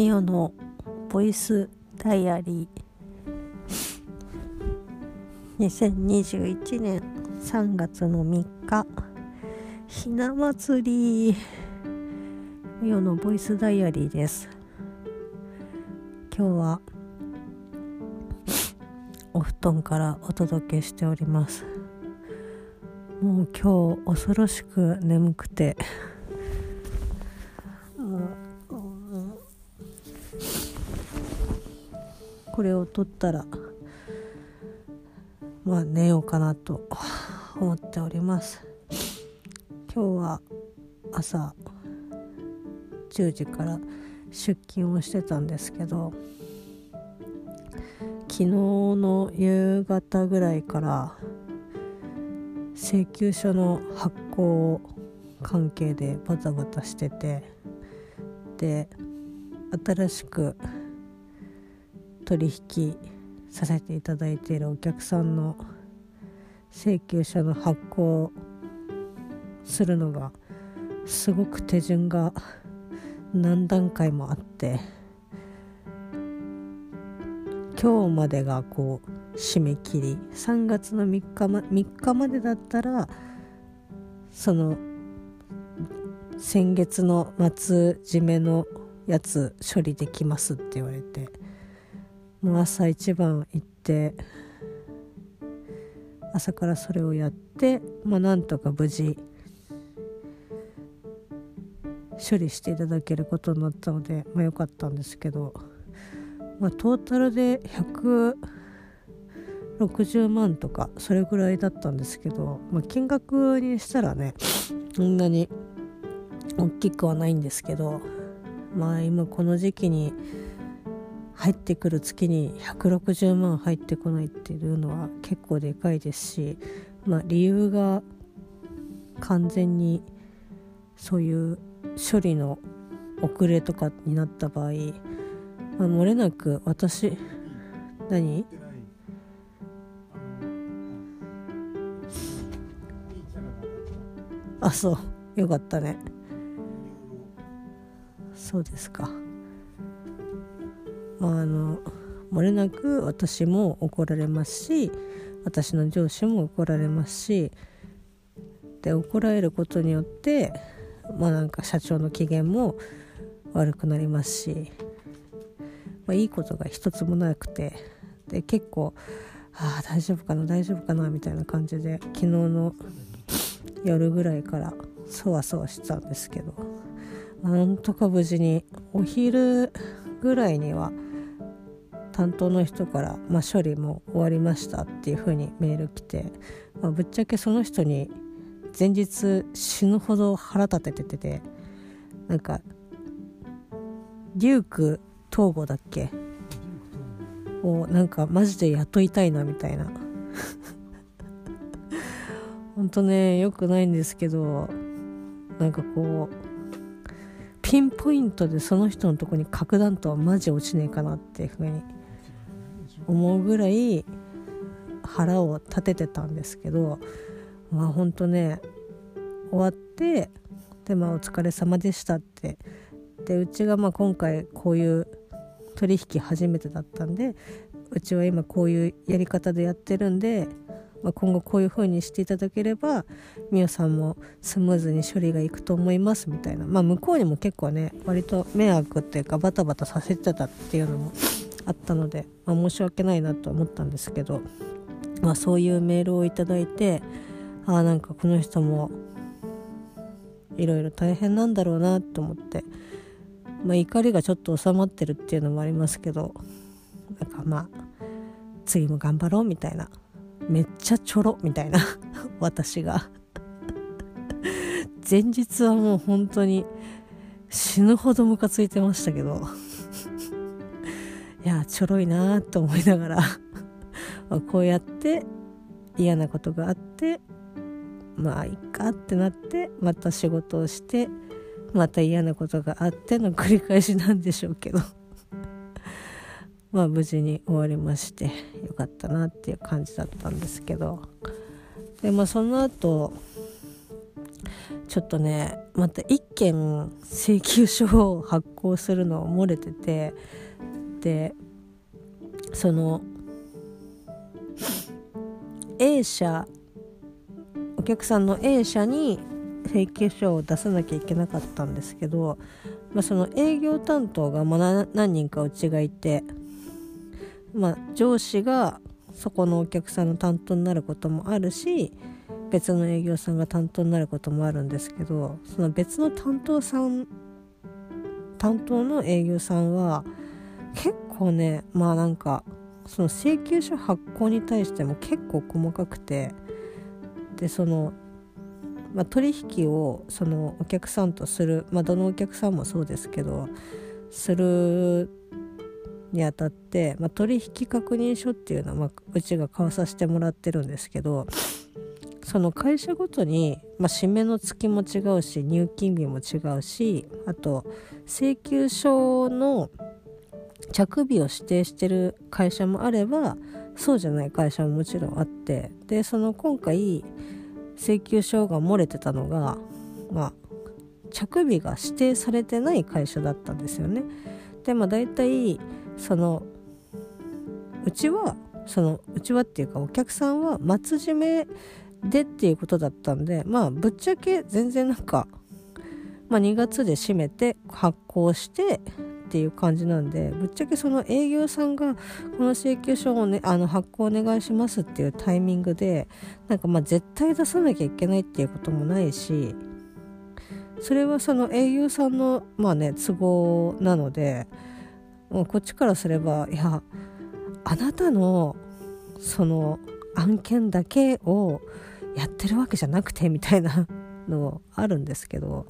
ミオのボイスダイアリー。2021年3月の3日。ひな祭り。ミオのボイスダイアリーです。今日は。お布団からお届けしております。もう今日恐ろしく眠くて。これを取ったらまあ寝ようかなと思っております。今日は朝10時から出勤をしてたんですけど昨日の夕方ぐらいから請求書の発行関係でバタバタしててで新しく取引させていただいているお客さんの請求書の発行するのがすごく手順が何段階もあって今日までがこう締め切り3月の3日ま ,3 日までだったらその先月の末締めのやつ処理できますって言われてもう朝一番行って朝からそれをやってまあなんとか無事処理していただけることになったのでまあ良かったんですけど、まあ、トータルで160万とかそれぐらいだったんですけど、まあ、金額にしたらねそんなに大きくはないんですけどまあ今この時期に入ってくる月に160万入ってこないっていうのは結構でかいですし、まあ、理由が完全にそういう処理の遅れとかになった場合、まあ、漏れなく私何？あそう。よかったね。そうですか。あの漏れなく私も怒られますし私の上司も怒られますしで怒られることによってまあなんか社長の機嫌も悪くなりますし、まあ、いいことが一つもなくてで結構ああ大丈夫かな大丈夫かなみたいな感じで昨日の夜ぐらいからそわそわしてたんですけどなんとか無事にお昼ぐらいには担当の人から、まあ、処理も終わりましたっていう風にメール来て、まあ、ぶっちゃけその人に前日死ぬほど腹立てててなんかデューク東郷だっけ？をなんかマジで雇いたいなみたいな。ほんとねよくないんですけどなんかこうピンポイントでその人のとこに核弾頭はマジ落ちねえかなっていうふうに思うぐらい腹を立ててたんですけどまあほんとね終わってでまあお疲れ様でしたってでうちがまあ今回こういう取引初めてだったんでうちは今こういうやり方でやってるんで、まあ、今後こういう風にしていただければみおさんもスムーズに処理がいくと思いますみたいな。まあ向こうにも結構ね割と迷惑っていうかバタバタさせてたっていうのもあったので、まあ、申し訳ないなと思ったんですけど、まあ、そういうメールをいただいてああなんかこの人もいろいろ大変なんだろうなと思って、まあ、怒りがちょっと収まってるっていうのもありますけどなんかまあ次も頑張ろうみたいなめっちゃちょろみたいな 私が。前日はもう本当に死ぬほどムカついてましたけど。ちょろいなと思いながら こうやって嫌なことがあってまあいっかってなってまた仕事をしてまた嫌なことがあっての繰り返しなんでしょうけど まあ無事に終わりましてよかったなっていう感じだったんですけど。でまあその後ちょっとねまた1件請求書を発行するのを漏れててでその A 社お客さんの A 社に請求書を出さなきゃいけなかったんですけど、まあ、その営業担当がま何人かうちがいて、まあ、上司がそこのお客さんの担当になることもあるし別の営業さんが担当になることもあるんですけどその別の担当さん担当の営業さんは結構ねまあなんかその請求書発行に対しても結構細かくてでその、まあ、取引をそのお客さんとする、まあ、どのお客さんもそうですけどするにあたって、まあ、取引確認書っていうのは、まあ、うちが交わさせてもらってるんですけどその会社ごとに、まあ、締めの月も違うし入金日も違うしあと請求書の着日を指定してる会社もあればそうじゃない会社ももちろんあってでその今回請求書が漏れてたのがまあ着日が指定されてない会社だったんですよね。でまあ大体そのうちはそのうちはっていうかお客さんは松締めでっていうことだったんでまあぶっちゃけ全然なんか、まあ、2月で閉めて発行してっていう感じなんでぶっちゃけその営業さんがこの請求書を、ね、あの発行お願いしますっていうタイミングでなんかまあ絶対出さなきゃいけないっていうこともないしそれはその営業さんのまあね都合なのでもうこっちからすればいやあなたのその案件だけをやってるわけじゃなくてみたいなのあるんですけど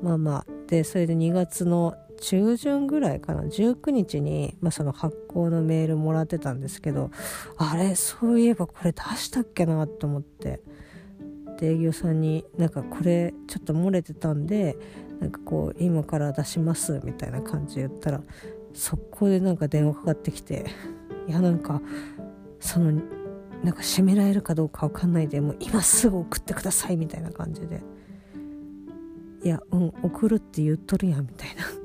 まあまあでそれで2月の中旬ぐらいかな。19日に、まあ、その発行のメールもらってたんですけどあれそういえばこれ出したっけなと思って。で営業さんになんかこれちょっと漏れてたんでなんかこう今から出しますみたいな感じで言ったら速攻でなんか電話かかってきていやなんかそのなんか閉められるかどうか分かんないでもう今すぐ送ってくださいみたいな感じで。いやうん送るって言っとるやんみたいな。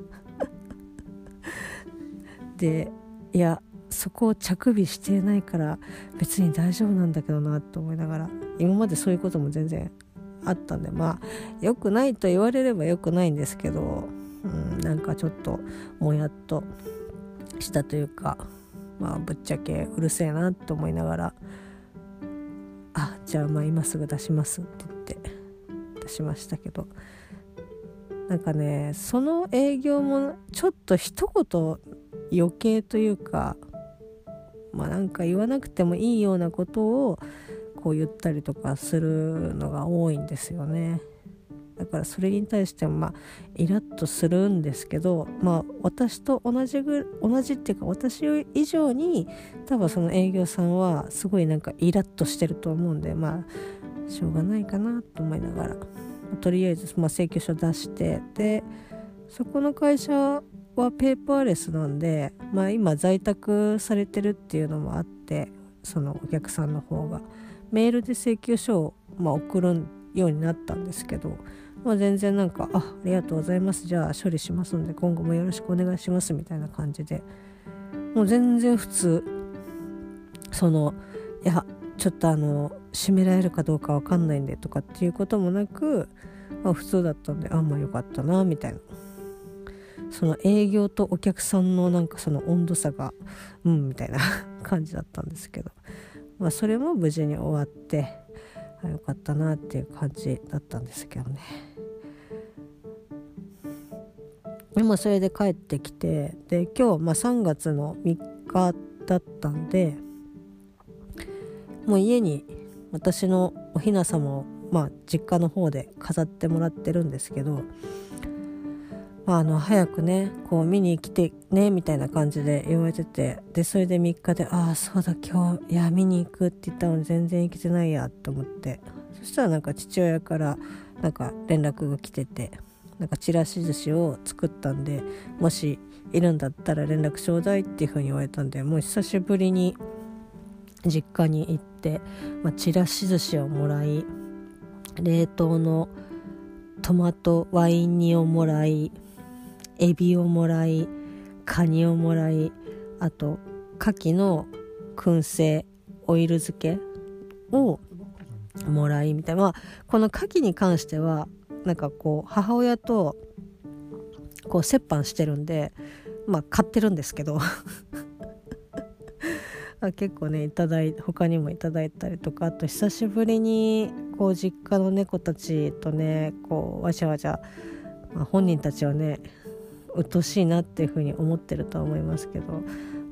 でいやそこを着日していないから別に大丈夫なんだけどなと思いながら今までそういうことも全然あったんでまあ良くないと言われれば良くないんですけど、うん、なんかちょっともやっとしたというかまあぶっちゃけうるせえなと思いながらあじゃあまあ今すぐ出しますって言って出しましたけどなんかねその営業もちょっと一言余計というかまあなんか言わなくてもいいようなことをこう言ったりとかするのが多いんですよね。だからそれに対してもまあイラッとするんですけどまあ私と同じぐ同じっていうか私以上に多分その営業さんはすごいなんかイラッとしてると思うんでまあしょうがないかなと思いながらとりあえずまあ請求書出してでそこの会社はペーパーレスなんで、まあ、今在宅されてるっていうのもあってそのお客さんの方が。メールで請求書をまあ送るようになったんですけどまあ、全然なんか「あありがとうございます。じゃあ処理しますんで今後もよろしくお願いします」みたいな感じで。もう全然普通。そのいやちょっとあの閉められるかどうかわかんないんでとかっていうこともなく、まあ、普通だったんであんまあよかったなみたいな。その営業とお客さんのなんかその温度差がうんみたいな 感じだったんですけど、まあ、それも無事に終わってあよかったなっていう感じだったんですけどね。でもそれで帰ってきてで今日、まあ、3月の3日だったんでもう家に私のおひな様を、まあ、実家の方で飾ってもらってるんですけど、まあ、あの早くねこう見に来てねみたいな感じで言われててでそれで3日で「ああそうだ今日いや見に行く」って言ったのに全然行けてないやと思って。そしたらなんか父親からなんか連絡が来ててなんかちらし寿司を作ったんでもしいるんだったら連絡ちょうだいっていう風に言われたんでもう久しぶりに実家に行って、まあ、ちらし寿司をもらい冷凍のトマトワイン煮をもらいエビをもらいカニをもらいあと牡蠣の燻製オイル漬けをもらいみたいな、まあ、この牡蠣に関してはなんかこう母親とこう折半してるんでまあ買ってるんですけど。結構ねいただい他にもいただいたりとかあと久しぶりにこう実家の猫たちとねこうわちゃわちゃ、まあ、本人たちはね鬱陶しいなっていうふうに思ってるとは思いますけど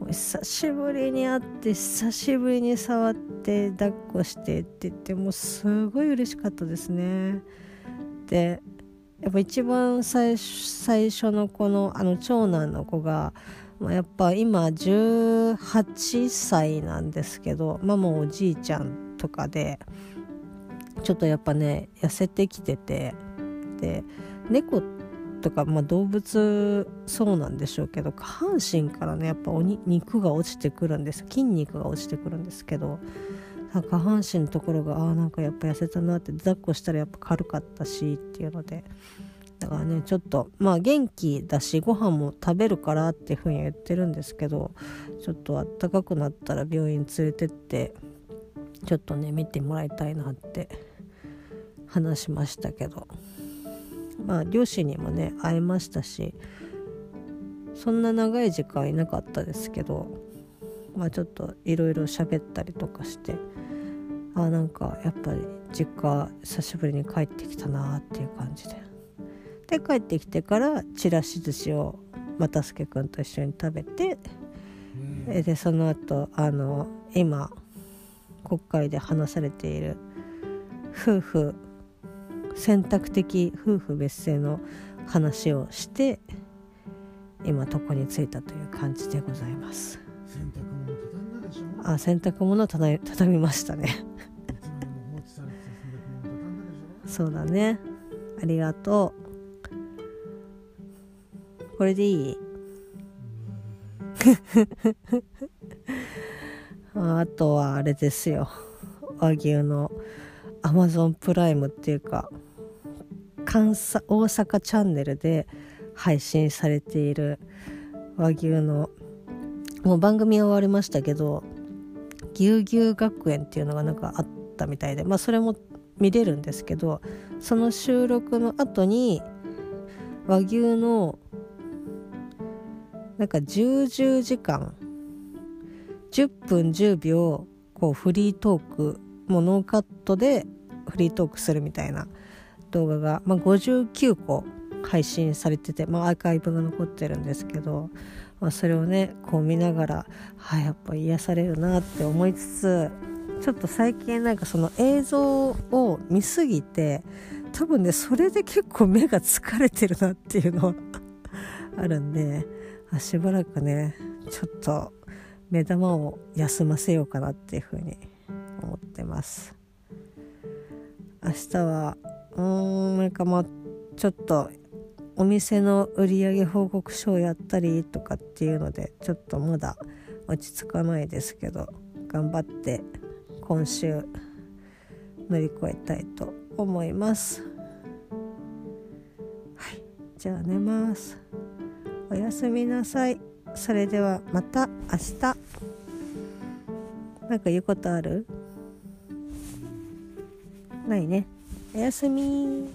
久しぶりに会って久しぶりに触って抱っこしてって言ってもうすごい嬉しかったですね。でやっぱ一番最初のこのあの長男の子が、まあ、やっぱ今18歳なんですけどママおじいちゃんとかでちょっとやっぱね痩せてきててで猫ってとか、まあ、動物そうなんでしょうけど下半身からねやっぱお肉が落ちてくるんです。筋肉が落ちてくるんですけど下半身のところがあなんかやっぱ痩せたなって抱っこしたらやっぱ軽かったしっていうので。だからねちょっとまあ元気だしご飯も食べるからっていうふうに言ってるんですけどちょっとあったかくなったら病院連れてってちょっとね見てもらいたいなって話しましたけど。まあ両親にもね会えましたしそんな長い時間いなかったですけどまあちょっといろいろ喋ったりとかしてあなんかやっぱり実家久しぶりに帰ってきたなっていう感じで。で帰ってきてからちらし寿司を又助君と一緒に食べて、うん、でその後あの今国会で話されている夫婦選択的夫婦別姓の話をして今床に着いたという感じでございます。洗濯物畳んだでしょ？あ洗濯物畳畳みましたね。そうだね。ありがとう。これでいい？あとはあれですよ。和牛のアマゾンプライムっていうか関西大阪チャンネルで配信されている和牛のもう番組は終わりましたけどぎゅうぎゅう学園っていうのがなんかあったみたいでまあそれも見れるんですけどその収録の後に和牛のなんか10時間10分10秒こうフリートークもうノーカットでフリートークするみたいな動画が、まあ、59個配信されてて、まあ、アーカイブが残ってるんですけど、まあ、それをねこう見ながら、はい、やっぱ癒されるなって思いつつちょっと最近なんかその映像を見すぎて多分ねそれで結構目が疲れてるなっていうのは あるんであしばらくねちょっと目玉を休ませようかなっていうふうに思ってます。明日はうーんなんかまあちょっとお店の売上報告書をやったりとかっていうのでちょっとまだ落ち着かないですけど頑張って今週乗り越えたいと思います。はいじゃあ寝ますおやすみなさい。それではまた明日。なんか言うことある？ないね。おやすみ。